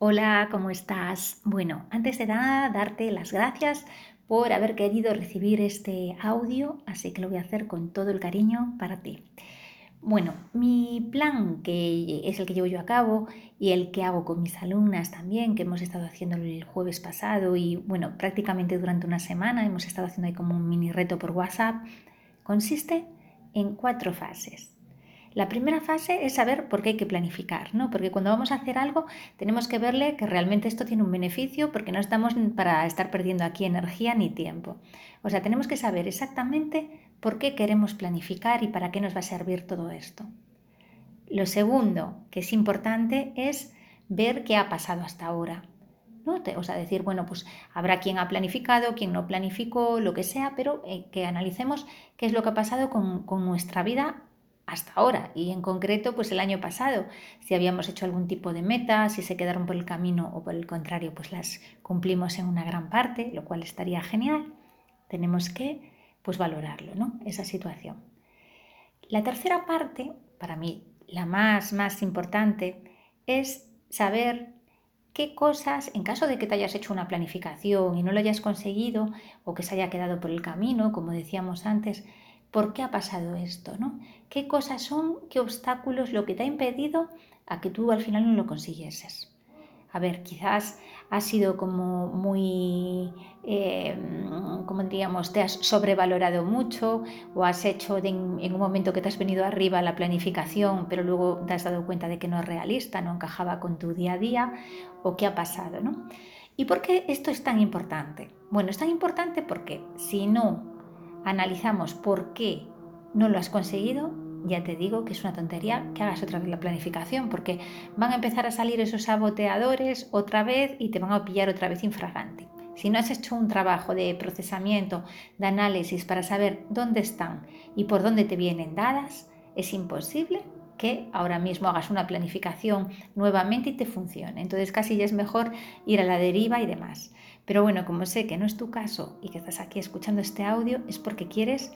Hola, ¿cómo estás? Bueno, antes de nada, darte las gracias por haber querido recibir este audio, así que lo voy a hacer con todo el cariño para ti. Bueno, mi plan, que es el que llevo yo a cabo y el que hago con mis alumnas también, que hemos estado haciendo el jueves pasado y bueno, prácticamente durante una semana hemos estado haciendo ahí como un mini reto por WhatsApp, consiste en cuatro fases. La primera fase es saber por qué hay que planificar, ¿no? Porque cuando vamos a hacer algo tenemos que verle que realmente esto tiene un beneficio porque no estamos para estar perdiendo aquí energía ni tiempo. O sea, tenemos que saber exactamente por qué queremos planificar y para qué nos va a servir todo esto. Lo segundo que es importante es ver qué ha pasado hasta ahora. ¿no? O sea, decir, bueno, pues habrá quien ha planificado, quien no planificó, lo que sea, pero eh, que analicemos qué es lo que ha pasado con, con nuestra vida hasta ahora y en concreto pues el año pasado si habíamos hecho algún tipo de meta si se quedaron por el camino o por el contrario pues las cumplimos en una gran parte lo cual estaría genial tenemos que pues valorarlo no esa situación. La tercera parte para mí la más más importante es saber qué cosas, en caso de que te hayas hecho una planificación y no lo hayas conseguido o que se haya quedado por el camino, como decíamos antes, ¿Por qué ha pasado esto? ¿no? ¿Qué cosas son, qué obstáculos, lo que te ha impedido a que tú al final no lo consiguieses? A ver, quizás has sido como muy, eh, como diríamos, te has sobrevalorado mucho o has hecho en un momento que te has venido arriba la planificación, pero luego te has dado cuenta de que no es realista, no encajaba con tu día a día o qué ha pasado, ¿no? ¿Y por qué esto es tan importante? Bueno, es tan importante porque si no analizamos por qué no lo has conseguido, ya te digo que es una tontería que hagas otra vez la planificación, porque van a empezar a salir esos saboteadores otra vez y te van a pillar otra vez infragante. Si no has hecho un trabajo de procesamiento, de análisis para saber dónde están y por dónde te vienen dadas, es imposible que ahora mismo hagas una planificación nuevamente y te funcione. Entonces casi ya es mejor ir a la deriva y demás. Pero bueno, como sé que no es tu caso y que estás aquí escuchando este audio, es porque quieres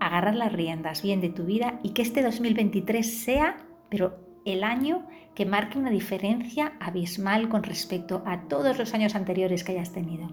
agarrar las riendas bien de tu vida y que este 2023 sea, pero el año que marque una diferencia abismal con respecto a todos los años anteriores que hayas tenido.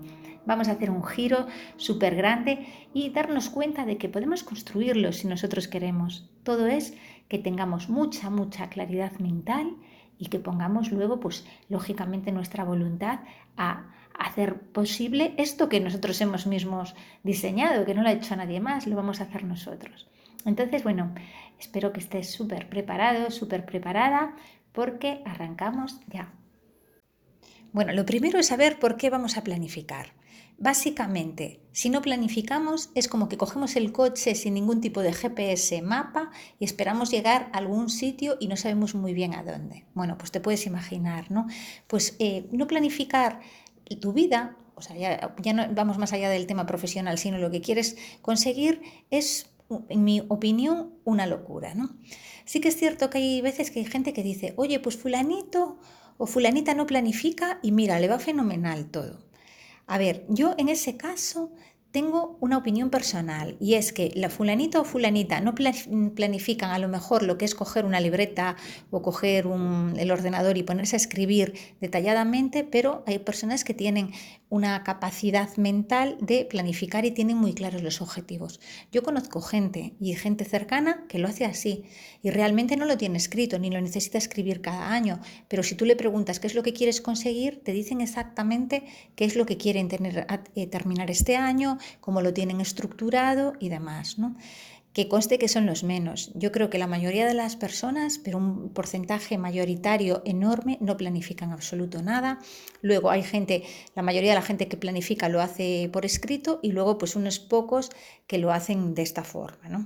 Vamos a hacer un giro súper grande y darnos cuenta de que podemos construirlo si nosotros queremos. Todo es que tengamos mucha, mucha claridad mental y que pongamos luego, pues lógicamente, nuestra voluntad a hacer posible esto que nosotros hemos mismos diseñado, que no lo ha hecho nadie más, lo vamos a hacer nosotros. Entonces, bueno, espero que estés súper preparado, súper preparada, porque arrancamos ya. Bueno, lo primero es saber por qué vamos a planificar. Básicamente, si no planificamos es como que cogemos el coche sin ningún tipo de GPS, mapa y esperamos llegar a algún sitio y no sabemos muy bien a dónde. Bueno, pues te puedes imaginar, ¿no? Pues eh, no planificar tu vida, o sea, ya, no vamos más allá del tema profesional, sino lo que quieres conseguir es, en mi opinión, una locura, ¿no? Sí que es cierto que hay veces que hay gente que dice, oye, pues fulanito o fulanita no planifica y mira, le va fenomenal todo. A ver, yo en ese caso tengo una opinión personal y es que la fulanita o fulanita no planifican a lo mejor lo que es coger una libreta o coger el ordenador y ponerse a escribir detalladamente, pero hay personas que tienen una capacidad mental de planificar y tienen muy claros los objetivos. Yo conozco gente y gente cercana que lo hace así y realmente no lo tiene escrito ni lo necesita escribir cada año, pero si tú le preguntas qué es lo que quieres conseguir, te dicen exactamente qué es lo que quieren tener, eh, terminar este año, cómo lo tienen estructurado y demás. ¿no? Que conste que son los menos. Yo creo que la mayoría de las personas, pero un porcentaje mayoritario enorme, no planifican absoluto nada. Luego hay gente, la mayoría de la gente que planifica lo hace por escrito y luego pues unos pocos que lo hacen de esta forma. ¿no?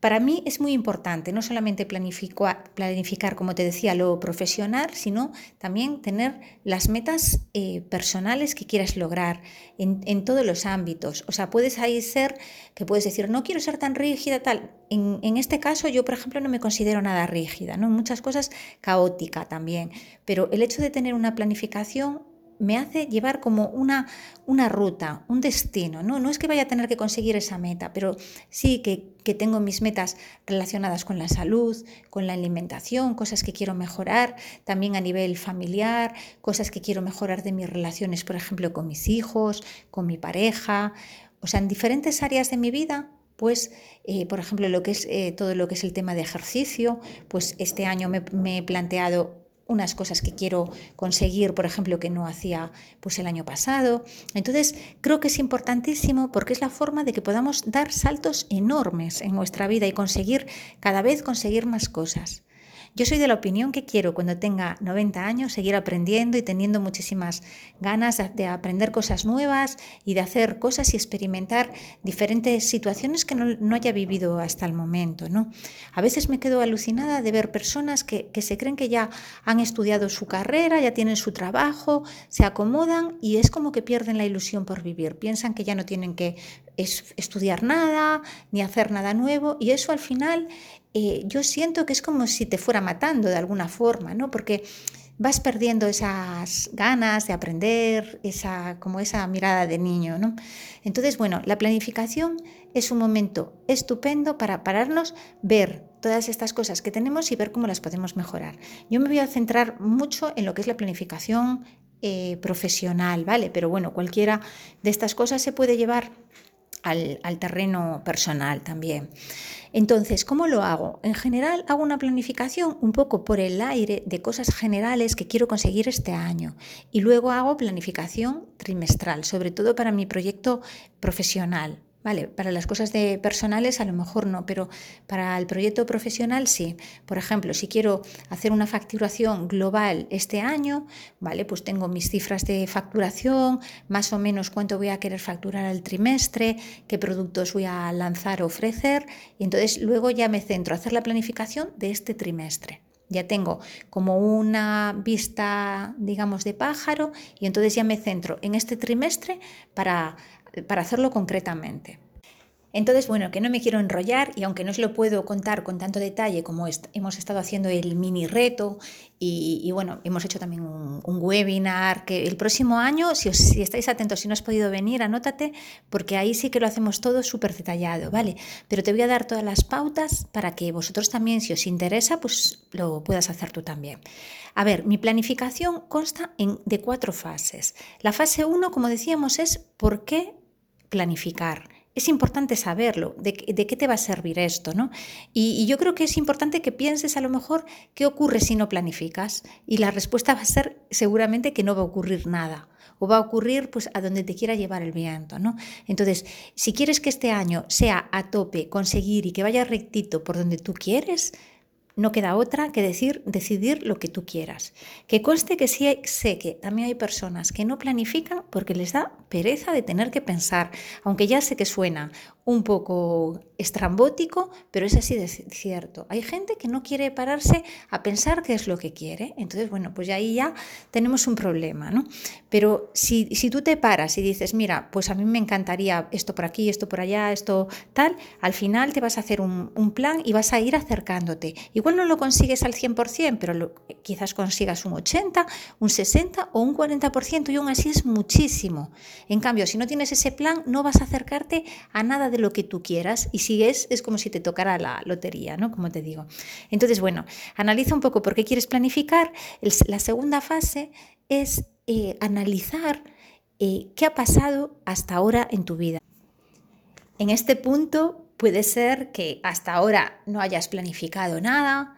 Para mí es muy importante no solamente planificar, como te decía, lo profesional, sino también tener las metas eh, personales que quieras lograr en, todos los ámbitos. O sea, puedes ahí ser que puedes decir, no quiero ser tan rígida, tal. En, este caso, yo, por ejemplo, no me considero nada rígida, ¿no? muchas cosas caótica también. Pero el hecho de tener una planificación me hace llevar como una, una ruta, un destino. ¿no? no es que vaya a tener que conseguir esa meta, pero sí que, que tengo mis metas relacionadas con la salud, con la alimentación, cosas que quiero mejorar, también a nivel familiar, cosas que quiero mejorar de mis relaciones, por ejemplo, con mis hijos, con mi pareja. O sea, en diferentes áreas de mi vida pues, eh, por ejemplo, lo que es eh, todo lo que es el tema de ejercicio, pues este año me, he planteado unas cosas que quiero conseguir, por ejemplo, que no hacía pues el año pasado. Entonces, creo que es importantísimo porque es la forma de que podamos dar saltos enormes en nuestra vida y conseguir cada vez conseguir más cosas. Yo soy de la opinión que quiero cuando tenga 90 años seguir aprendiendo y teniendo muchísimas ganas de, aprender cosas nuevas y de hacer cosas y experimentar diferentes situaciones que no, haya vivido hasta el momento. ¿no? A veces me quedo alucinada de ver personas que, que se creen que ya han estudiado su carrera, ya tienen su trabajo, se acomodan y es como que pierden la ilusión por vivir. Piensan que ya no tienen que estudiar nada ni hacer nada nuevo y eso al final eh, yo siento que es como si te fuera matando de alguna forma, ¿no? Porque vas perdiendo esas ganas de aprender, esa, como esa mirada de niño, ¿no? Entonces, bueno, la planificación es un momento estupendo para pararnos, ver todas estas cosas que tenemos y ver cómo las podemos mejorar. Yo me voy a centrar mucho en lo que es la planificación eh, profesional, ¿vale? Pero bueno, cualquiera de estas cosas se puede llevar al, terreno personal también. Entonces, ¿cómo lo hago? En general hago una planificación un poco por el aire de cosas generales que quiero conseguir este año y luego hago planificación trimestral, sobre todo para mi proyecto profesional. Vale, para las cosas de personales a lo mejor no, pero para el proyecto profesional sí. Por ejemplo, si quiero hacer una facturación global este año, vale, pues tengo mis cifras de facturación, más o menos cuánto voy a querer facturar al trimestre, qué productos voy a lanzar o ofrecer, y entonces luego ya me centro a hacer la planificación de este trimestre. Ya tengo como una vista, digamos, de pájaro y entonces ya me centro en este trimestre para para hacerlo concretamente. Entonces, bueno, que no me quiero enrollar y aunque no os lo puedo contar con tanto detalle como hemos estado haciendo el mini reto y, bueno, hemos hecho también un, webinar que el próximo año, si, si estáis atentos, si no has podido venir, anótate porque ahí sí que lo hacemos todo súper detallado, ¿vale? Pero te voy a dar todas las pautas para que vosotros también, si os interesa, pues lo puedas hacer tú también. A ver, mi planificación consta en, de cuatro fases. La fase 1, como decíamos, es por qué planificar. Es importante saberlo, de, qué te va a servir esto, ¿no? Y, yo creo que es importante que pienses a lo mejor qué ocurre si no planificas. Y la respuesta va a ser seguramente que no va a ocurrir nada o va a ocurrir pues a donde te quiera llevar el viento, ¿no? Entonces, si quieres que este año sea a tope, conseguir y que vaya rectito por donde tú quieres, no queda otra que decir, decidir lo que tú quieras. Que conste que sí sé que también hay personas que no planifican porque les da pereza de tener que pensar, aunque ya sé que suena un poco estrambótico, pero es así de cierto. Hay gente que no quiere pararse a pensar qué es lo que quiere. Entonces, bueno, pues ahí ya tenemos un problema, ¿no? Pero si, si tú te paras y dices, mira, pues a mí me encantaría esto por aquí, esto por allá, esto tal, al final te vas a hacer un, plan y vas a ir acercándote. Igual no lo consigues al 100%, pero quizás consigas un 80, un 60 o un 40% y aún así es muchísimo. En cambio, si no tienes ese plan, no vas a acercarte a nada de lo que tú quieras y si es, es como si te tocara la lotería, ¿no? Como te digo. Entonces, bueno, analiza un poco por qué quieres planificar. la segunda fase es eh, analizar eh, qué ha pasado hasta ahora en tu vida. En este punto puede ser que hasta ahora no hayas planificado nada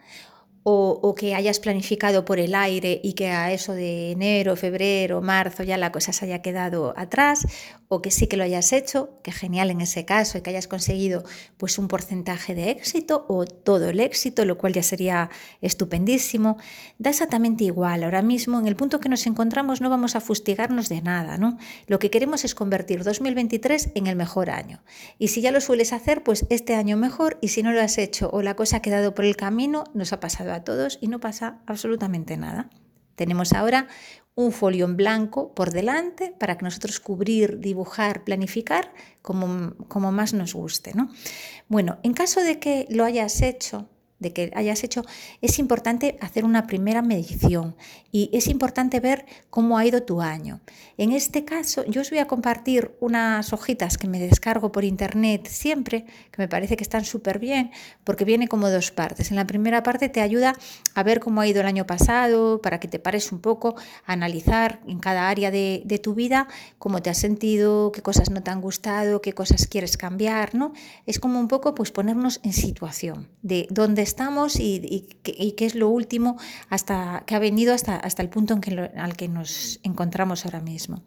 o, que hayas planificado por el aire y que a eso de enero, febrero, marzo ya la cosa se haya quedado atrás, o que sí que lo hayas hecho, que genial en ese caso, y que hayas conseguido pues un porcentaje de éxito o todo el éxito, lo cual ya sería estupendísimo. Da exactamente igual, ahora mismo en el punto que nos encontramos no vamos a fustigarnos de nada, ¿no? Lo que queremos es convertir 2023 en el mejor año. Y si ya lo sueles hacer, pues este año mejor, y si no lo has hecho o la cosa ha quedado por el camino, nos ha pasado a todos y no pasa absolutamente nada. Tenemos ahora un folio en blanco por delante para que nosotros cubrir, dibujar, planificar como, como más nos guste. ¿no? Bueno, en caso de que lo hayas hecho, de que hayas hecho, es importante hacer una primera medición y es importante ver cómo ha ido tu año. En este caso, yo os voy a compartir unas hojitas que me descargo por internet siempre, que me parece que están súper bien, porque viene como dos partes. En la primera parte te ayuda a ver cómo ha ido el año pasado, para que te pares un poco, a analizar en cada área de, de tu vida cómo te has sentido, qué cosas no te han gustado, qué cosas quieres cambiar, ¿no? Es como un poco pues ponernos en situación de dónde estamos y, qué es lo último hasta que ha venido hasta, hasta el punto en que al que nos encontramos ahora mismo.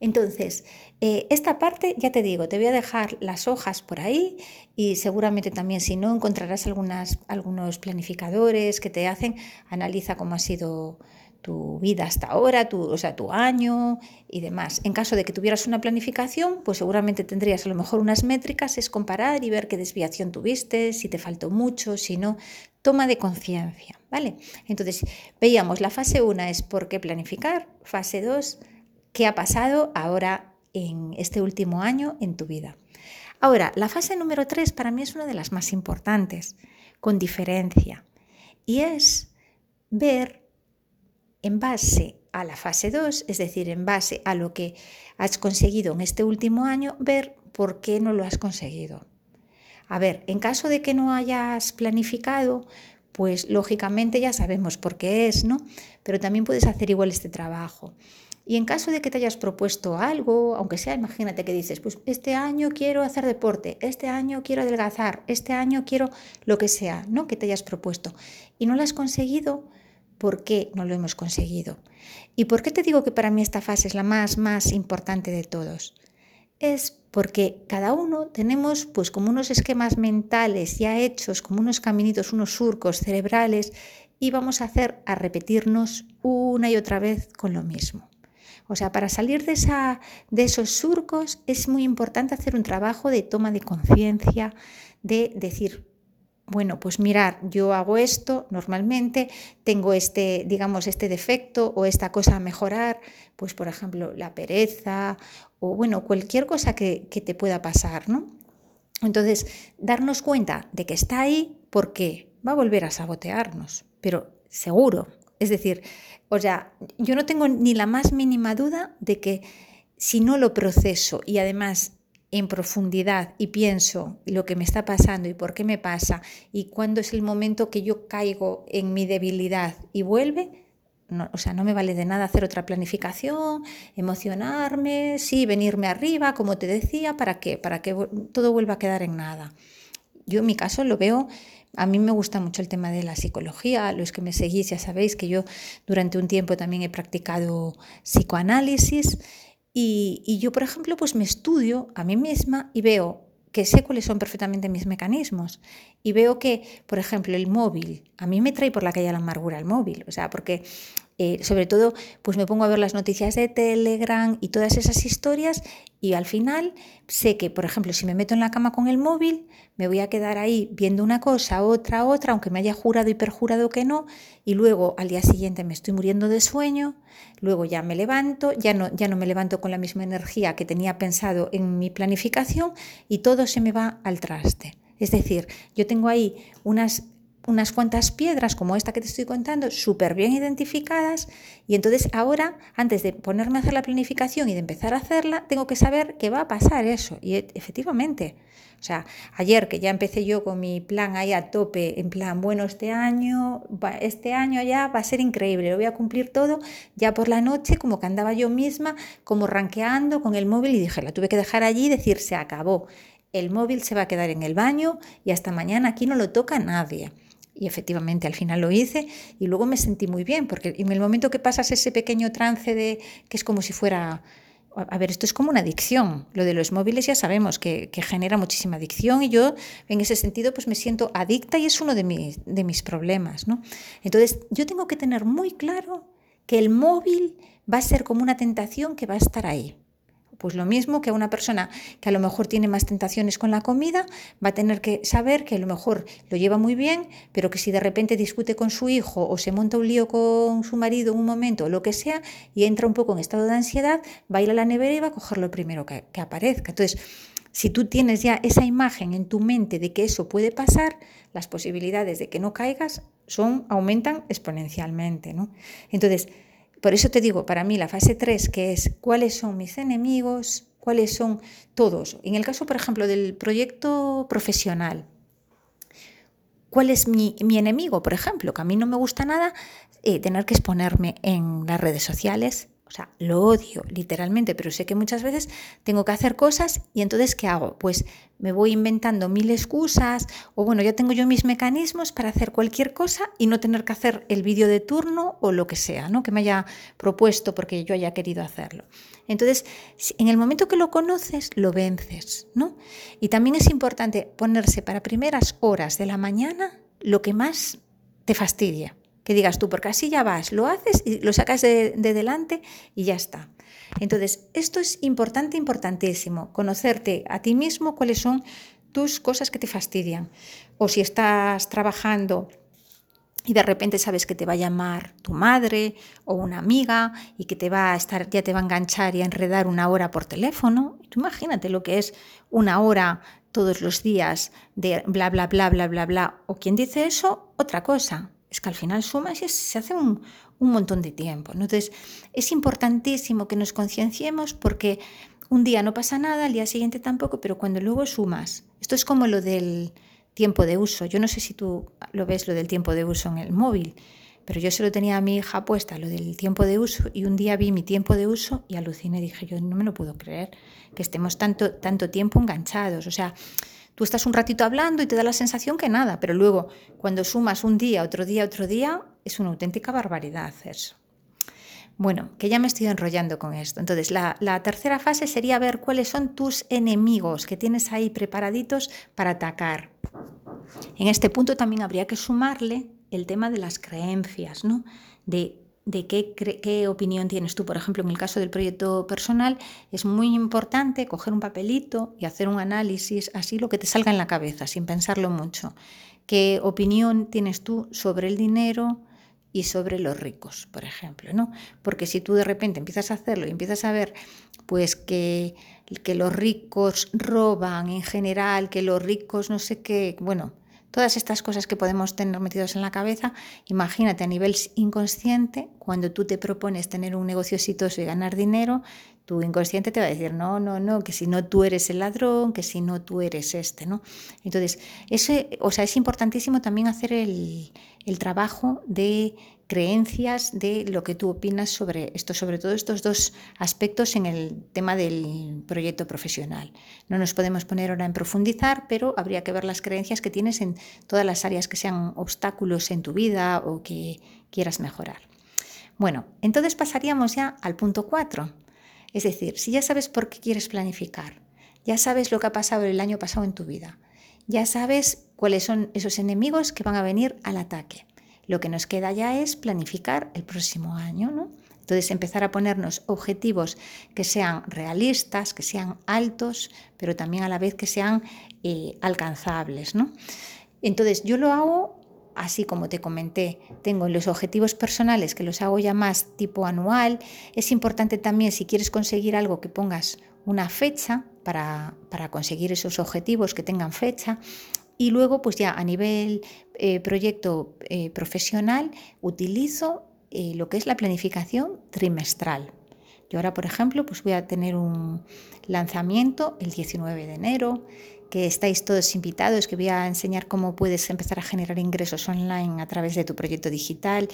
Entonces, eh, esta parte, ya te digo, te voy a dejar las hojas por ahí y seguramente también si no encontrarás algunos planificadores que te hacen, analiza cómo ha sido tu vida hasta ahora, tu, o sea, tu año y demás. En caso de que tuvieras una planificación, pues seguramente tendrías a lo mejor unas métricas, es comparar y ver qué desviación tuviste, si te faltó mucho, si no, toma de conciencia, ¿vale? Entonces, veíamos, la fase 1 es por qué planificar, fase 2, qué ha pasado ahora en este último año en tu vida. Ahora, la fase número 3 para mí es una de las más importantes, con diferencia, y es ver en base a la fase 2, es decir, en base a lo que has conseguido en este último año, ver por qué no lo has conseguido. A ver, en caso de que no hayas planificado, pues lógicamente ya sabemos por qué es, ¿no? Pero también puedes hacer igual este trabajo. Y en caso de que te hayas propuesto algo, aunque sea, imagínate que dices, pues este año quiero hacer deporte, este año quiero adelgazar, este año quiero lo que sea, ¿no? Que te hayas propuesto y no lo has conseguido, por qué no lo hemos conseguido. ¿Y por qué te digo que para mí esta fase es la más, más importante de todos? Es porque cada uno tenemos pues como unos esquemas mentales ya hechos, como unos caminitos, unos surcos cerebrales y vamos a hacer a repetirnos una y otra vez con lo mismo. O sea, para salir de, esa, de esos surcos es muy importante hacer un trabajo de toma de conciencia, de decir, bueno, pues mirar, yo hago esto normalmente, tengo este, digamos, este defecto o esta cosa a mejorar, pues por ejemplo la pereza o bueno, cualquier cosa que, que te pueda pasar, ¿no? Entonces, darnos cuenta de que está ahí porque va a volver a sabotearnos, pero seguro. Es decir, o sea, yo no tengo ni la más mínima duda de que si no lo proceso y además en profundidad y pienso lo que me está pasando y por qué me pasa y cuándo es el momento que yo caigo en mi debilidad y vuelve, o sea, no me vale de nada hacer otra planificación, emocionarme, sí, venirme arriba, como te decía, ¿para qué? Para que todo vuelva a quedar en nada. Yo en mi caso lo veo, a mí me gusta mucho el tema de la psicología, los que me seguís ya sabéis que yo durante un tiempo también he practicado psicoanálisis y, yo, por ejemplo, pues me estudio a mí misma y veo que sé cuáles son perfectamente mis mecanismos. Y veo que, por ejemplo, el móvil, a mí me trae por la calle la amargura el móvil. O sea, porque eh, sobre todo, pues me pongo a ver las noticias de Telegram y todas esas historias y al final sé que, por ejemplo, si me meto en la cama con el móvil, me voy a quedar ahí viendo una cosa, otra, otra, aunque me haya jurado y perjurado que no, y luego al día siguiente me estoy muriendo de sueño, luego ya me levanto, ya no, ya no me levanto con la misma energía que tenía pensado en mi planificación y todo se me va al traste. Es decir, yo tengo ahí unas unas cuantas piedras como esta que te estoy contando, súper bien identificadas, y entonces ahora, antes de ponerme a hacer la planificación y de empezar a hacerla, tengo que saber que va a pasar eso. Y e, efectivamente, o sea, ayer que ya empecé yo con mi plan ahí a tope, en plan, bueno, este año, este año ya va a ser increíble, lo voy a cumplir todo, ya por la noche, como que andaba yo misma, como ranqueando con el móvil y dije, la tuve que dejar allí y decir, se acabó. El móvil se va a quedar en el baño y hasta mañana aquí no lo toca nadie. Y efectivamente al final lo hice y luego me sentí muy bien, porque en el momento que pasas ese pequeño trance de que es como si fuera... A ver, esto es como una adicción. Lo de los móviles ya sabemos que, genera muchísima adicción y yo en ese sentido pues me siento adicta y es uno de mis, de mis problemas. ¿no? Entonces yo tengo que tener muy claro que el móvil va a ser como una tentación que va a estar ahí. Pues lo mismo que una persona que a lo mejor tiene más tentaciones con la comida, va a tener que saber que a lo mejor lo lleva muy bien, pero que si de repente discute con su hijo o se monta un lío con su marido en un momento o lo que sea y entra un poco en estado de ansiedad, va a ir a la nevera y va a coger lo primero que, que aparezca. Entonces, Si tú tienes ya esa imagen en tu mente de que eso puede pasar, las posibilidades de que no caigas son, aumentan exponencialmente. ¿no? Entonces, por eso te digo, para mí la fase 3, que es cuáles son mis enemigos, cuáles son todos. En el caso, por ejemplo, del proyecto profesional, ¿cuál es mi, enemigo? Por ejemplo, que a mí no me gusta nada eh, tener que exponerme en las redes sociales, o sea, lo odio literalmente, pero sé que muchas veces tengo que hacer cosas y entonces ¿qué hago? Pues me voy inventando mil excusas o bueno, ya tengo yo mis mecanismos para hacer cualquier cosa y no tener que hacer el vídeo de turno o lo que sea, ¿no? Que me haya propuesto porque yo haya querido hacerlo. Entonces, en el momento que lo conoces, lo vences, ¿no? Y también es importante ponerse para primeras horas de la mañana lo que más te fastidia que digas tú, porque así ya vas, lo haces y lo sacas de, delante y ya está. Entonces, esto es importante, importantísimo, conocerte a ti mismo cuáles son tus cosas que te fastidian. O si estás trabajando y de repente sabes que te va a llamar tu madre o una amiga y que te va a estar, ya te va a enganchar y a enredar una hora por teléfono. Imagínate lo que es una hora todos los días de bla, bla, bla, bla, bla, bla. O quien dice eso, otra cosa es que al final suma y se hace un, montón de tiempo. Entonces, es importantísimo que nos concienciemos porque un día no pasa nada, al día siguiente tampoco, pero cuando luego sumas, esto es como lo del tiempo de uso. Yo no sé si tú lo ves, lo del tiempo de uso en el móvil, pero yo se lo tenía a mi hija puesta, lo del tiempo de uso, y un día vi mi tiempo de uso y aluciné, dije, yo no me lo puedo creer, que estemos tanto, tanto tiempo enganchados. O sea, Tú estás un ratito hablando y te da la sensación que nada, pero luego cuando sumas un día, otro día, otro día, es una auténtica barbaridad eso. Bueno, que ya me estoy enrollando con esto. Entonces, la, tercera fase sería ver cuáles son tus enemigos que tienes ahí preparaditos para atacar. En este punto también habría que sumarle el tema de las creencias, ¿no? De de qué, opinión tienes tú. Por ejemplo, en el caso del proyecto personal, es muy importante coger un papelito y hacer un análisis, así lo que te salga en la cabeza, sin pensarlo mucho. ¿Qué opinión tienes tú sobre el dinero y sobre los ricos, por ejemplo? ¿no? Porque si tú de repente empiezas a hacerlo y empiezas a ver pues que, que los ricos roban en general, que los ricos no sé qué, bueno, Todas estas cosas que podemos tener metidos en la cabeza, imagínate a nivel inconsciente, cuando tú te propones tener un negocio exitoso y ganar dinero, tu inconsciente te va a decir, no, no, no, que si no tú eres el ladrón, que si no tú eres este, ¿no? Entonces, ese, o sea, es importantísimo también hacer el, el trabajo de creencias de lo que tú opinas sobre esto, sobre todo estos dos aspectos en el tema del proyecto profesional. No nos podemos poner ahora en profundizar, pero habría que ver las creencias que tienes en todas las áreas que sean obstáculos en tu vida o que quieras mejorar. Bueno, entonces pasaríamos ya al punto 4. Es decir, si ya sabes por qué quieres planificar, ya sabes lo que ha pasado el año pasado en tu vida, ya sabes cuáles son esos enemigos que van a venir al ataque. Lo que nos queda ya es planificar el próximo año, ¿no? Entonces empezar a ponernos objetivos que sean realistas, que sean altos, pero también a la vez que sean eh, alcanzables, ¿no? Entonces yo lo hago así como te comenté, tengo los objetivos personales que los hago ya más tipo anual. Es importante también si quieres conseguir algo que pongas una fecha para, conseguir esos objetivos que tengan fecha. Y luego, pues ya a nivel eh, proyecto eh, profesional, utilizo eh, lo que es la planificación trimestral. Yo ahora, por ejemplo, pues voy a tener un lanzamiento el 19 de enero, que estáis todos invitados, que voy a enseñar cómo puedes empezar a generar ingresos online a través de tu proyecto digital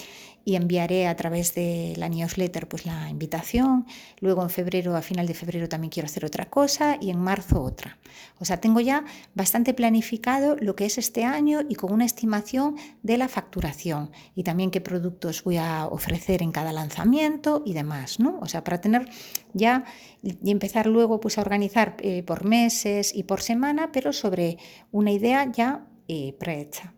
y enviaré a través de la newsletter pues la invitación. Luego en febrero, a final de febrero también quiero hacer otra cosa y en marzo otra. O sea, tengo ya bastante planificado lo que es este año y con una estimación de la facturación y también qué productos voy a ofrecer en cada lanzamiento y demás, ¿no? O sea, para tener ya y empezar luego pues a organizar eh, por meses y por semana, pero sobre una idea ya eh, prehecha.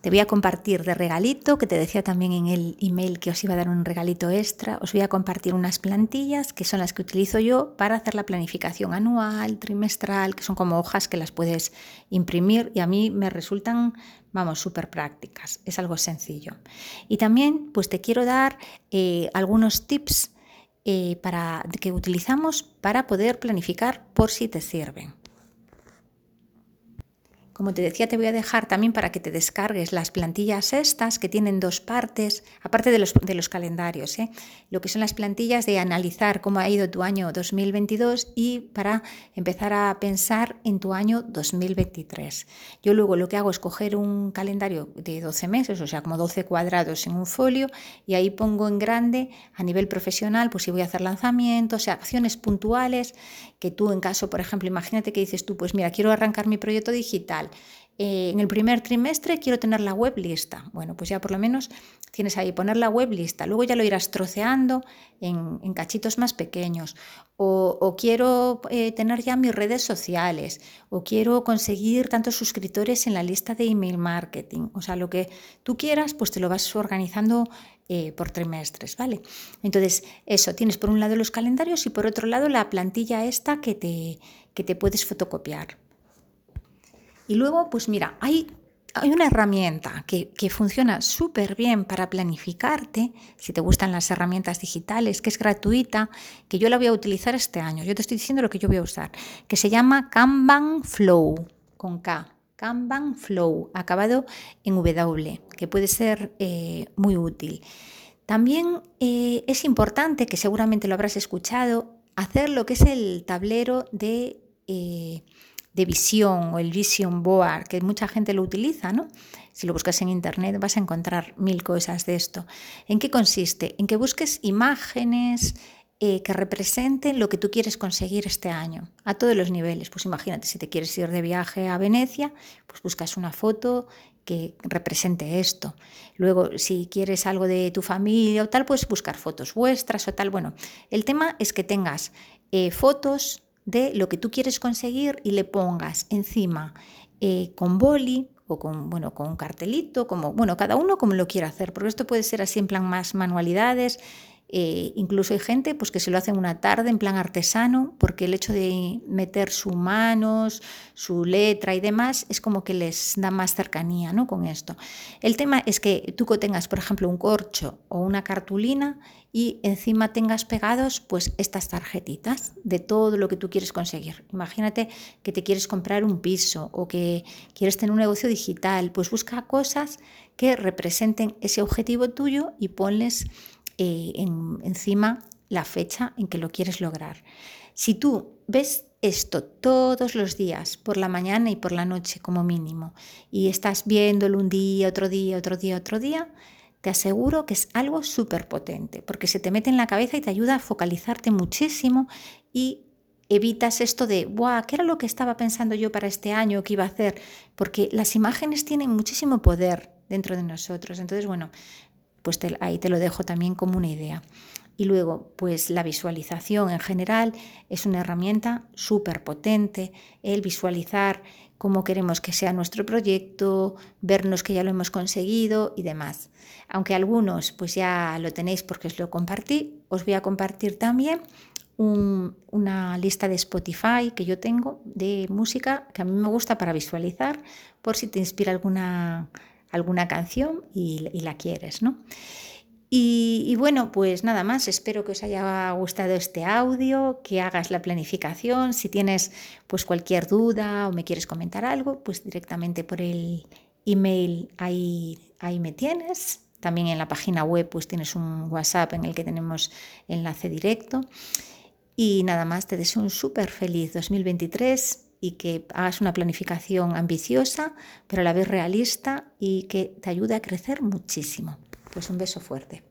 Te voy a compartir de regalito, que te decía también en el email que os iba a dar un regalito extra, os voy a compartir unas plantillas que son las que utilizo yo para hacer la planificación anual, trimestral, que son como hojas que las puedes imprimir y a mí me resultan, vamos, súper prácticas, es algo sencillo. Y también pues te quiero dar eh, algunos tips eh, para, que utilizamos para poder planificar por si te sirven. Como te decía, te voy a dejar también para que te descargues las plantillas estas que tienen dos partes, aparte de los, de los calendarios, ¿eh? lo que son las plantillas de analizar cómo ha ido tu año 2022 y para empezar a pensar en tu año 2023. Yo luego lo que hago es coger un calendario de 12 meses, o sea, como 12 cuadrados en un folio, y ahí pongo en grande a nivel profesional, pues si voy a hacer lanzamientos, o sea, acciones puntuales que tú en caso, por ejemplo, imagínate que dices tú, pues mira, quiero arrancar mi proyecto digital. Eh, en el primer trimestre quiero tener la web lista. Bueno, pues ya por lo menos tienes ahí poner la web lista. Luego ya lo irás troceando en, cachitos más pequeños. O, quiero eh, tener ya mis redes sociales. O quiero conseguir tantos suscriptores en la lista de email marketing. O sea, lo que tú quieras, pues te lo vas organizando eh, por trimestres, ¿vale? Entonces, eso, tienes por un lado los calendarios y por otro lado la plantilla esta que te, que te puedes fotocopiar. Y luego, pues mira, hay, hay una herramienta que, que funciona súper bien para planificarte, si te gustan las herramientas digitales, que es gratuita, que yo la voy a utilizar este año. Yo te estoy diciendo lo que yo voy a usar, que se llama Kanban Flow, con K. Kanban Flow, acabado en W, que puede ser eh, muy útil. También eh, es importante, que seguramente lo habrás escuchado, hacer lo que es el tablero de, eh, de visión o el vision board, que mucha gente lo utiliza, ¿no? Si lo buscas en internet vas a encontrar mil cosas de esto. ¿En qué consiste? En que busques imágenes, eh, que representen lo que tú quieres conseguir este año, a todos los niveles. Pues imagínate, si te quieres ir de viaje a Venecia, pues buscas una foto que represente esto. Luego, si quieres algo de tu familia o tal, puedes buscar fotos vuestras o tal. Bueno, el tema es que tengas eh, fotos de lo que tú quieres conseguir y le pongas encima eh, con boli o con, bueno, con un cartelito, como, bueno, cada uno como lo quiera hacer, porque esto puede ser así en plan más manualidades, eh, incluso hay gente pues, que se lo hace una tarde en plan artesano, porque el hecho de meter sus manos, su letra y demás, es como que les da más cercanía ¿no? con esto. El tema es que tú tengas, por ejemplo, un corcho o una cartulina y encima tengas pegados pues estas tarjetitas de todo lo que tú quieres conseguir. Imagínate que te quieres comprar un piso o que quieres tener un negocio digital, pues busca cosas que representen ese objetivo tuyo y ponles eh, encima la fecha en que lo quieres lograr. Si tú ves esto todos los días, por la mañana y por la noche como mínimo, y estás viéndolo un día, otro día, otro día, otro día, te aseguro que es algo súper potente, porque se te mete en la cabeza y te ayuda a focalizarte muchísimo y evitas esto de, ¡buah! ¿Qué era lo que estaba pensando yo para este año? ¿Qué iba a hacer? Porque las imágenes tienen muchísimo poder dentro de nosotros. Entonces, bueno, pues ahí te lo dejo también como una idea. Y luego, pues la visualización en general es una herramienta súper potente, el visualizar cómo queremos que sea nuestro proyecto, vernos que ya lo hemos conseguido y demás. Aunque algunos pues ya lo tenéis porque os lo compartí, os voy a compartir también una lista de Spotify que yo tengo de música que a mí me gusta para visualizar, por si te inspira alguna alguna canción y, la quieres, ¿no? Y, bueno, pues nada más, espero que os haya gustado este audio, que hagas la planificación, si tienes pues cualquier duda o me quieres comentar algo, pues directamente por el email ahí, ahí me tienes. También en la página web pues tienes un WhatsApp en el que tenemos enlace directo. Y nada más, te deseo un súper feliz 2023 y que hagas una planificación ambiciosa, pero a la vez realista y que te ayude a crecer muchísimo. Pues un beso fuerte.